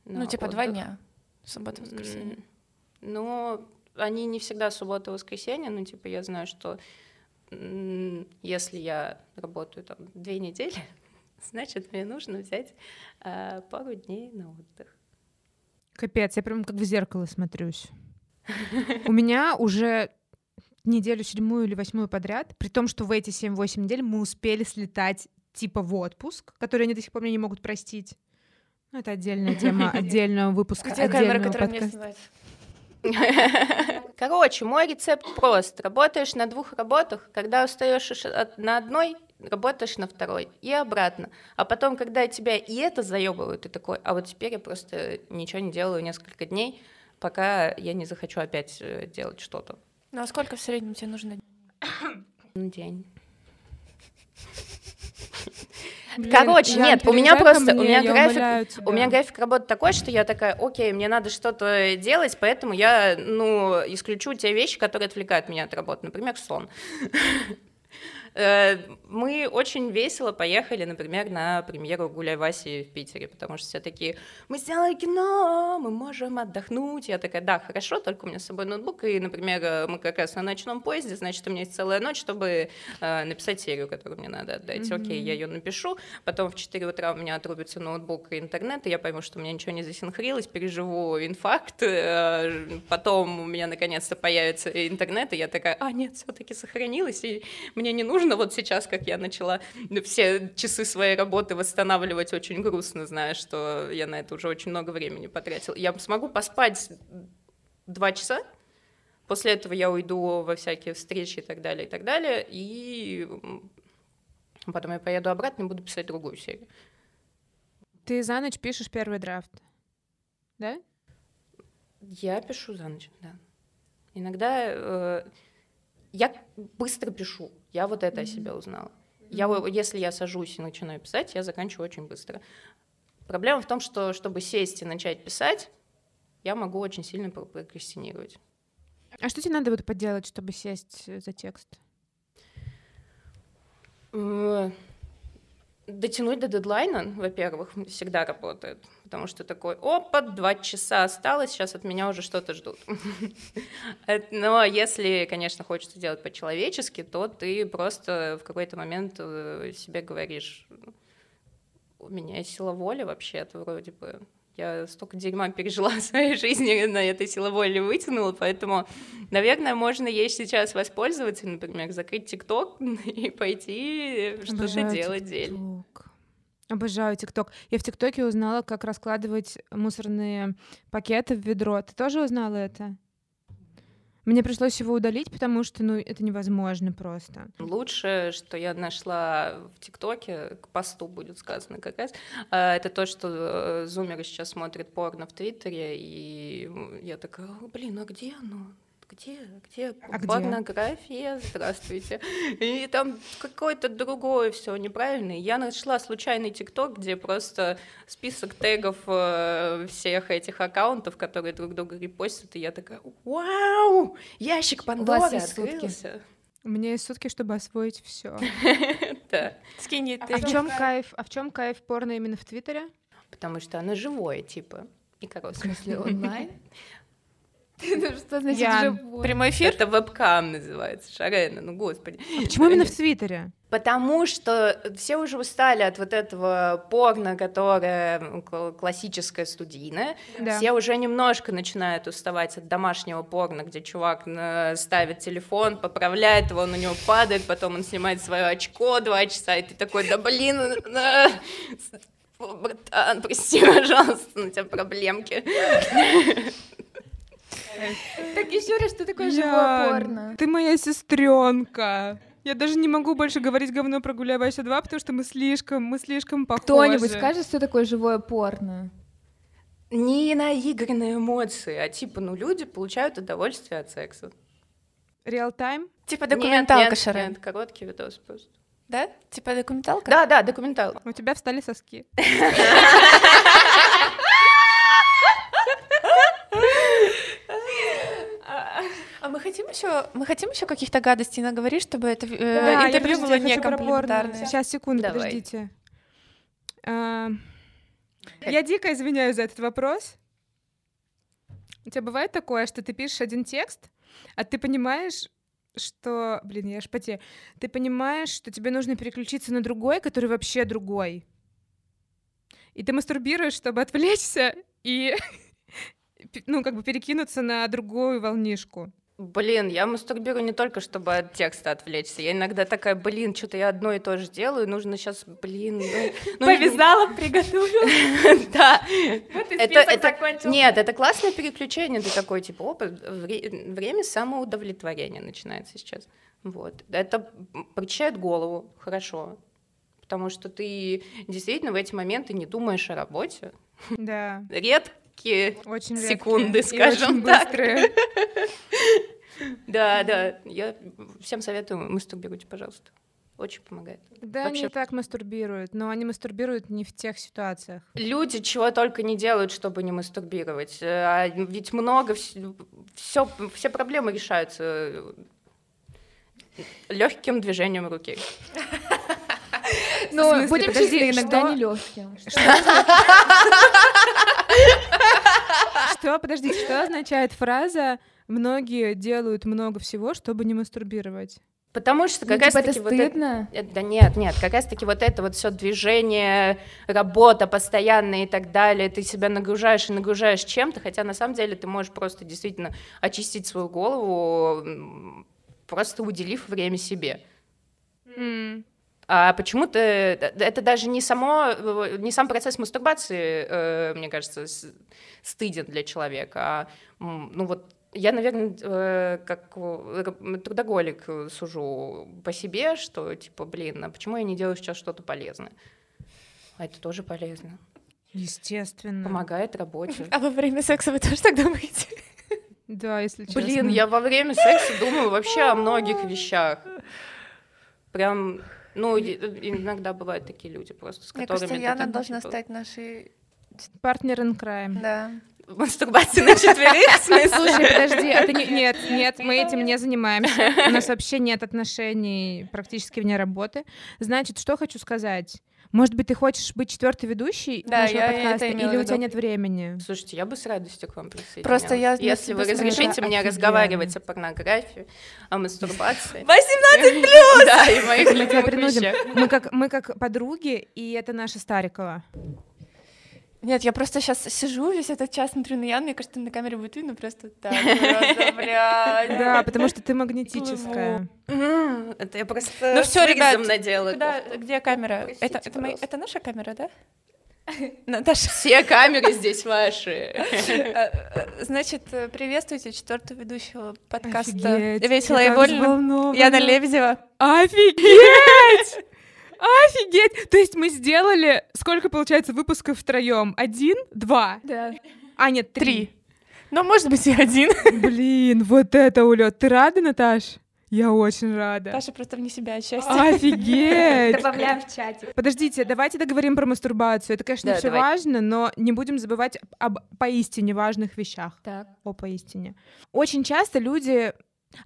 Ну, типа, отдых. два дня. Суббота, воскресенье. Ну, они не всегда суббота, воскресенье, но, типа, я знаю, что если я работаю там две недели, значит, мне нужно взять э, пару дней на отдых. Капец, я прям как в зеркало смотрюсь. У меня уже неделю седьмую или восьмую подряд, при том, что в эти 7-8 недель мы успели слетать типа в отпуск, который они до сих пор мне не могут простить. Ну, это отдельная тема, отдельного выпуска. Где камера, которая мне снимает? Короче, мой рецепт прост. Работаешь на двух работах, когда устаешь на одной, работаешь на второй и обратно. А потом, когда тебя и это заебывают, ты такой, а вот теперь я просто ничего не делаю несколько дней, пока я не захочу опять э, делать что-то. Ну а сколько в среднем тебе нужно? День. Блин, Короче, нет, у меня просто, мне, у меня график, у меня график работы такой, что я такая, окей, мне надо что-то делать, поэтому я, ну, исключу те вещи, которые отвлекают меня от работы, например, сон. Э, мы очень весело поехали, например, на премьеру «Гуляй Васи» в Питере, потому что все такие, мы сделали кино, мы можем отдохнуть. Я такая, да, хорошо, только у меня с собой ноутбук, и, например, мы как раз на ночном поезде, значит, у меня есть целая ночь, чтобы э, написать серию, которую мне надо отдать. Mm-hmm. Окей, я ее напишу, потом в 4 утра у меня отрубится ноутбук и интернет, и я пойму, что у меня ничего не засинхрилось, переживу инфаркт, э, потом у меня наконец-то появится интернет, и я такая, а, нет, все-таки сохранилось, и мне не нужно нужно вот сейчас, как я начала все часы своей работы восстанавливать, очень грустно, зная, что я на это уже очень много времени потратила. Я смогу поспать два часа, после этого я уйду во всякие встречи и так далее, и так далее, и потом я поеду обратно и буду писать другую серию. Ты за ночь пишешь первый драфт, да? Я пишу за ночь, да. Иногда э, я быстро пишу. Я вот это mm-hmm. о себе узнала. Я, если я сажусь и начинаю писать, я заканчиваю очень быстро. Проблема в том, что чтобы сесть и начать писать, я могу очень сильно прокрастинировать. А что тебе надо будет поделать, чтобы сесть за текст? Дотянуть до дедлайна, во-первых, всегда работает, потому что такой, опа, два часа осталось, сейчас от меня уже что-то ждут. Но если, конечно, хочется делать по-человечески, то ты просто в какой-то момент э, себе говоришь, у меня есть сила воли вообще-то вроде бы, я столько дерьма пережила в своей жизни, на этой силовой ли вытянула, поэтому, наверное, можно ей сейчас воспользоваться, например, закрыть ТикТок и пойти что-то делать дель. Обожаю ТикТок. Я в ТикТоке узнала, как раскладывать мусорные пакеты в ведро. Ты тоже узнала это? Мне пришлось его удалить, потому что, ну, это невозможно просто. Лучшее, что я нашла в ТикТоке, к посту будет сказано как раз, а, это то, что э, зумеры сейчас смотрят порно в Твиттере, и я такая, блин, а где оно? Где, где а порнография, где? здравствуйте. И там какое-то другое все неправильное. Я нашла случайный ТикТок, где просто список тегов э, всех этих аккаунтов, которые друг друга репостят, и я такая, вау, ящик Пандоры открылся. У меня есть сутки, чтобы освоить все. Да. Скинь А в чем кайф? А в чем кайф порно именно в Твиттере? Потому что оно живое, типа. И короткое. В смысле, онлайн? Что значит Я... живой? Прямой эфир? Это вебкам называется, Шарена, ну господи. А почему именно в Твиттере? Потому что все уже устали от вот этого порно, которое классическое студийное. Да. Все уже немножко начинают уставать от домашнего порно, где чувак ставит телефон, поправляет его, он на него падает, потом он снимает свое очко два часа, и ты такой, да блин, братан, прости, пожалуйста, у тебя проблемки. Так еще раз, что такое живое порно? Ты моя сестренка. Я даже не могу больше говорить говно про Гуляй Вася 2, потому что мы слишком, мы слишком похожи. Кто-нибудь скажет, что такое живое порно? Не наигранные эмоции, а типа, ну, люди получают удовольствие от секса. Реал-тайм? Типа документалка, нет, Шарен. Нет, короткий видос просто. Да? Типа документалка? Да, да, документалка. У тебя встали соски. А мы хотим еще, мы хотим еще каких-то гадостей наговорить, чтобы это э, Да, интервью я, было не комплиментарное. Сейчас, секунду, Давай. подождите. А, Я дико извиняюсь за этот вопрос. У тебя бывает такое, что ты пишешь один текст, а ты понимаешь, что... Блин, я аж. Ты понимаешь, что тебе нужно переключиться на другой, который вообще другой. И ты мастурбируешь, чтобы отвлечься и ну, как бы перекинуться на другую волнишку. Блин, я мастурбирую не только, чтобы от текста отвлечься. Я иногда такая, блин, что-то я одно и то же делаю, нужно сейчас, блин... Ну, ну, Повязала, приготовила. Да. Вот и Это, нет, это классное переключение. Ты такой, типа, опа, вре- время самоудовлетворения начинается сейчас. Вот. Это прочищает голову, хорошо. Потому что ты действительно в эти моменты не думаешь о работе. Да, Редкие очень Секунды, редкие и скажем очень так. Да, да. Я всем советую, мастурбируйте, пожалуйста. Очень помогает. Да, Вообще- они так мастурбируют, но они мастурбируют не в тех ситуациях. Люди чего только не делают, чтобы не мастурбировать. Э, А ведь много, все, все проблемы решаются легким движением руки. Ну, будем честны, иногда не легким. Что, подождите, что означает фраза «многие делают много всего, чтобы не мастурбировать»? Потому что Ну, как раз типа, это таки вот это... стыдно. Э, Да нет, нет, как раз таки вот это вот все движение, работа постоянная и так далее, ты себя нагружаешь и нагружаешь чем-то, хотя на самом деле ты можешь просто действительно очистить свою голову, просто уделив время себе. А почему-то э, это даже не само, э, не сам процесс мастурбации, э, мне кажется, стыден для человека, а ну вот я, наверное, как трудоголик сужу по себе, что типа, блин, а почему я не делаю сейчас что-то полезное? А это тоже полезно. Естественно. Помогает работе. А во время секса вы тоже так думаете? Да, если честно. Блин, я во время секса думаю вообще о многих вещах. Прям, ну, иногда бывают такие люди просто, с Мне которыми Яна так, должна типа, стать нашей... Партнер in crime. Да. Мастурбация на четверых, в смысле? Слушай, подожди, а ты не... Нет, нет, мы этим не занимаемся. У нас вообще нет отношений практически вне работы. Значит, что хочу сказать? Может быть, ты хочешь быть четвертой ведущей Да, нашего я это подкаста, имела или у тебя нет времени? Слушайте, я бы с радостью к вам присоединялась. Просто я Если вы разрешите Это мне офигенно. разговаривать о порнографии, о мастурбации. 18 Да, и моих любимых как, мы как подруги, и это наша Старикова. Нет, я просто сейчас сижу весь этот час, смотрю на Яну, мне кажется, на камере будет видно просто так. Да, потому что ты магнетическая. Это я просто Ну всё, с ребят, где камера? Это, наша камера, да? Наташа. Все камеры здесь ваши. Э, э, Значит, приветствуйте четвертого ведущего подкаста Офигеть, «Весело я и больно». Яна Лебедева. Офигеть! Офигеть! То есть мы сделали, сколько получается выпусков втроем? Один? Два? Да. А, нет, три. Три. Ну, может быть, и один. Блин, вот это улет. Ты рада, Наташ? Я очень рада. Даша просто вне себя от счастья. Офигеть! Добавляем в чате. Подождите, давайте договорим про мастурбацию. Это, конечно, Да, все давай. важно, но не будем забывать об поистине важных вещах. Так. О поистине. Очень часто люди...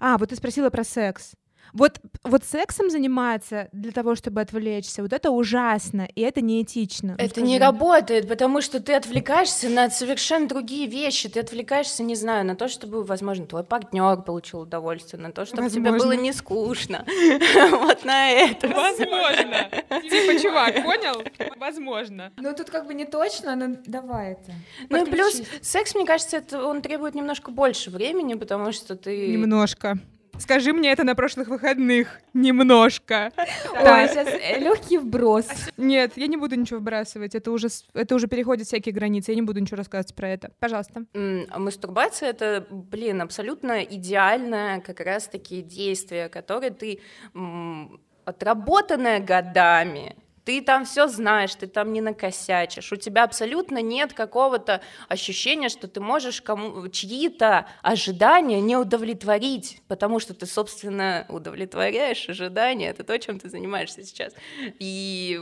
А, вот ты спросила про секс. Вот, вот сексом заниматься для того, чтобы отвлечься, вот это ужасно, и это неэтично. Ну, Это не работает, потому что ты отвлекаешься на совершенно другие вещи. Ты отвлекаешься, не знаю, на то, чтобы, возможно, твой партнер получил удовольствие, на то, чтобы тебе Возможно. было не скучно. Вот на это. Возможно. Типа, чувак, понял? Возможно. Ну тут как бы не точно, но давай это. Ну и плюс секс, мне кажется, это он требует немножко больше времени, потому что ты... Немножко. Скажи мне это на прошлых выходных. Немножко. Ой, сейчас легкий вброс. Нет, я не буду ничего выбрасывать. Это уже, с- это уже переходит всякие границы. Я не буду ничего рассказывать про это. Пожалуйста. М, а Мастурбация это, блин, абсолютно идеальное как раз-таки действие, которое ты м, отработанное годами. Ты там все знаешь, ты там не накосячишь. У тебя абсолютно нет какого-то ощущения, что ты можешь кому чьи-то ожидания не удовлетворить, потому что ты, собственно, удовлетворяешь ожидания. Это то, чем ты занимаешься сейчас. И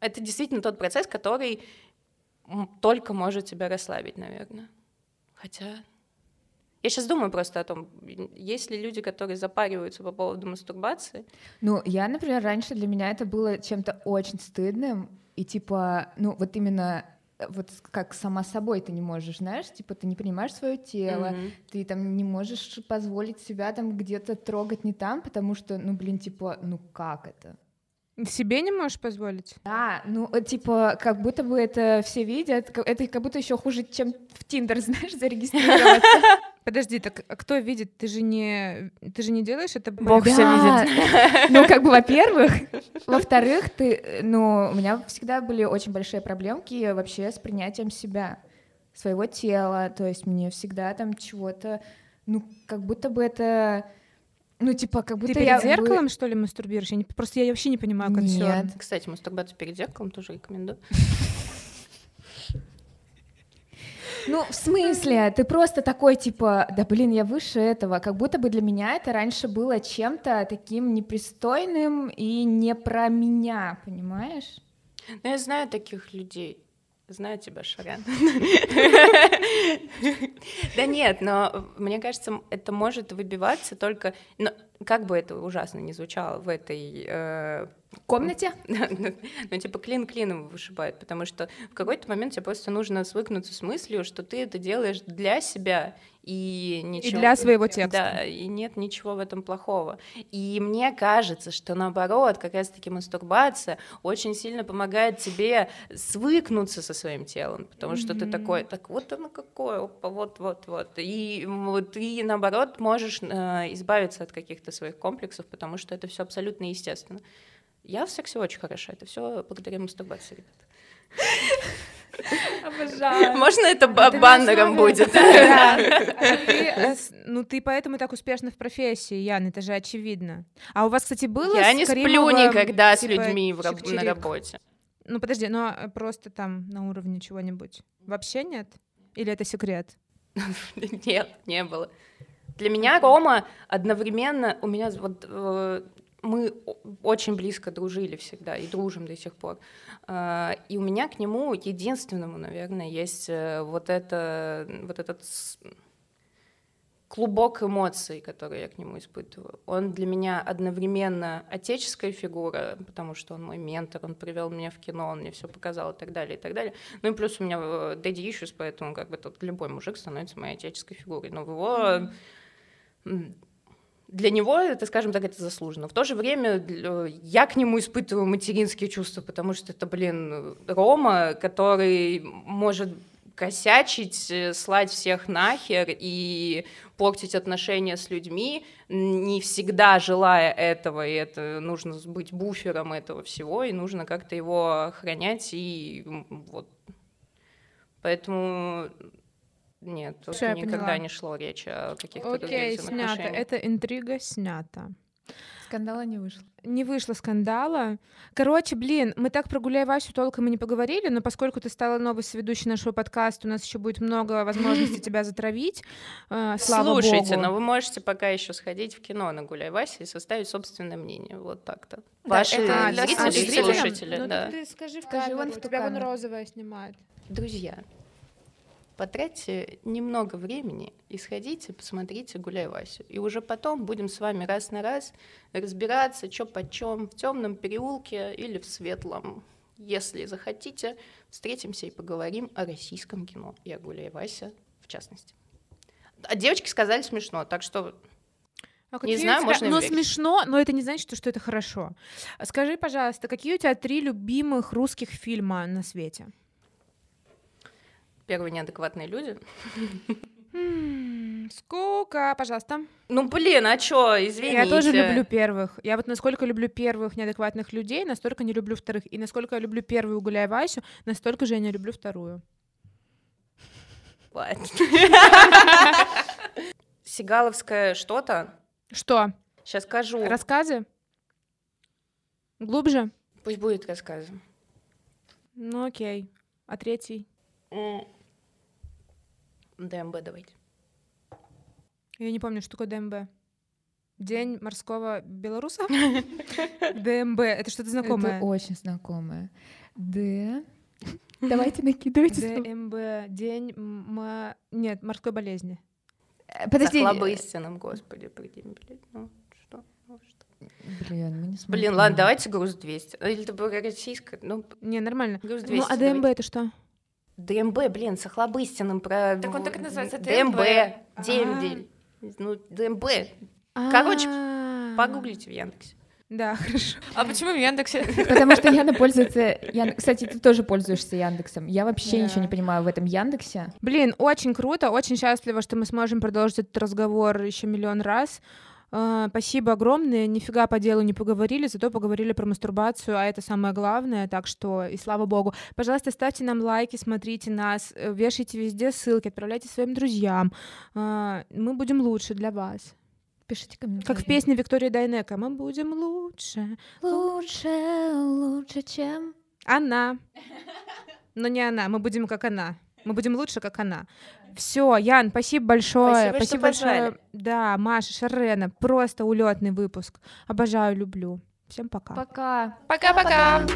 это действительно тот процесс, который только может тебя расслабить, наверное. Хотя... Я сейчас думаю просто о том, есть ли люди, которые запариваются по поводу мастурбации. Ну, я, например, раньше для меня это было чем-то очень стыдным. И типа, ну, вот именно э, вот как сама собой ты не можешь, знаешь, типа ты не понимаешь свое тело, Мгм. ты там не можешь позволить себя там где-то трогать не там, потому что, ну, блин, типа, ну как это? Себе не можешь позволить? Да, ну, э, типа, как будто бы это все видят, это как будто еще хуже, чем в Тиндер, знаешь, зарегистрироваться. Подожди, так а кто видит? Ты же не, ты же не делаешь это. Бог прям- всё Да. Ну, как бы, во-первых. Во-вторых, ты, ну, у меня всегда были очень большие проблемки вообще с принятием себя, своего тела. То есть мне всегда там чего-то, ну, как будто бы это, ну, типа, как будто Ты я... перед бы- зеркалом, что ли, мастурбируешь? Я не- просто я вообще не понимаю концерн. Нет. Кстати, мастурбацию перед зеркалом тоже рекомендую. Ну, в смысле? Ты просто такой, типа, да блин, я выше этого. Как будто бы для меня это раньше было чем-то таким непристойным и не про меня, понимаешь? Ну, я знаю таких людей. Знаю тебя, Шарян. Да нет, но мне кажется, это может выбиваться только... но Как бы это ужасно не звучало в этой э, комнате? ну, типа, клин клином вышибает, потому что в какой-то момент тебе просто нужно свыкнуться с мыслью, что ты это делаешь для себя, и ничего... для своего текста. Да, и нет ничего в этом плохого. И мне кажется, что наоборот, как раз-таки мастурбация очень сильно помогает тебе свыкнуться со своим телом, потому что ты такой, так вот оно какое, опа, вот-вот-вот. И вот ты, наоборот, можешь э, избавиться от каких-то своих комплексов, потому что это все абсолютно естественно. Я в сексе очень хороша. Это все благодаря мастурбации, ребята. Обожаю. Можно это баннером будет? Да. А ты, с- ну ты поэтому так успешна в профессии, Ян, это же очевидно. А у вас, кстати, было Я не сплю никогда с типа, людьми раб- на работе. Ну подожди, но э, просто там на уровне чего-нибудь. Вообще нет? Или это секрет? Нет, не было. Для меня Рома одновременно, у меня вот э, мы очень близко дружили всегда и дружим до сих пор. А, И у меня к нему единственному, наверное, есть э, вот это, вот этот клубок эмоций, которые я к нему испытываю. Он для меня одновременно отеческая фигура, потому что он мой ментор, он привел меня в кино, он мне все показал и так далее, и так далее. Ну и плюс у меня э, daddy issues, поэтому как бы тут любой мужик становится моей отеческой фигурой. Но в его м, для него это, скажем так, это заслуженно. В то же время я к нему испытываю материнские чувства, потому что это, блин, Рома, который может косячить, э, слать всех нахер и портить отношения с людьми, не всегда желая этого, и это нужно быть буфером этого всего, и нужно как-то его охранять, и вот. Поэтому нет, тут Всё, я никогда поняла. не шло речи о каких-то Окей, других снято. Это интрига снята. Скандала не вышло. Не вышло скандала. Короче, блин, мы так про Гуляй Васю толком и не поговорили, но поскольку ты стала новой соведущей нашего подкаста, у нас еще будет много возможностей тебя затравить. э, Слава Слушайте, богу. но вы можете пока еще сходить в кино на Гуляй Вася и составить собственное мнение. Вот так-то. Да, Ваши это для слушатели, ну, да. ты скажи в Скажи камеру, у тебя вон розовая снимает. Друзья, потратьте немного времени и сходите, посмотрите «Гуляй Васю». И уже потом будем с вами раз на раз разбираться, что почем, в темном переулке или в светлом. Если захотите, встретимся и поговорим о российском кино и о «Гуляй Вася» в частности. А девочки сказали смешно, так что А Не знаю, тебя- можно Но верить. смешно, но это не значит, что это хорошо. Скажи, пожалуйста, какие у тебя три любимых русских фильма на свете? Первые неадекватные люди. Сколько, пожалуйста. Ну, блин, а чё, извините. Я тоже люблю первых. Я вот насколько люблю первых неадекватных людей, настолько не люблю вторых. И насколько я люблю первую Гуляй Васю, настолько же я не люблю вторую. Сигаловское что-то. Что? Сейчас скажу. Рассказы? Глубже? Пусть будет рассказом. Ну окей. А третий? ДМБ давайте. Я не помню, что такое ДМБ. День морского белоруса? ДМБ. Это что-то знакомое. Это очень знакомое. Д. Давайте накидывайте. ДМБ. День м- Нет, морской болезни. Э, Подожди. За слабоистинным, господи, приди, блядь. Ну, что? Ну, что? Блин, мы не смотрим. Блин, ладно, давайте груз 200. Или это было российское? Ну, Не, нормально. груз Ну, 200. а ДМБ это что? ДМБ, блин, с охлобыстиным про... Так он так и называется, ДМБ. ДМБ. Дембель. Ну, ДМБ. Короче, А. Погуглите в Яндексе. Да, хорошо. А почему в Яндексе? Потому что Яна пользуется... Ян- Кстати, ты тоже пользуешься Яндексом. Я вообще Да. ничего не понимаю в этом Яндексе. Блин, очень круто, очень счастлива, что мы сможем продолжить этот разговор еще миллион раз. А, Спасибо огромное. Нифига по делу не поговорили, зато поговорили про мастурбацию, а это самое главное. Так что и слава богу. Пожалуйста, ставьте нам лайки, смотрите нас, э, вешайте везде ссылки, отправляйте своим друзьям. А, Мы будем лучше для вас. Пишите комментарии. Как в песне Виктории Дайнека. Мы будем лучше. Лучше, лучше, чем... Она. Но не она. Мы будем как она. Мы будем лучше, как она. Все, Ян, спасибо большое. Спасибо, что большое. позвали. Да, Маша, Шарена, просто улетный выпуск. Обожаю, люблю. Всем пока. Пока. Пока-пока.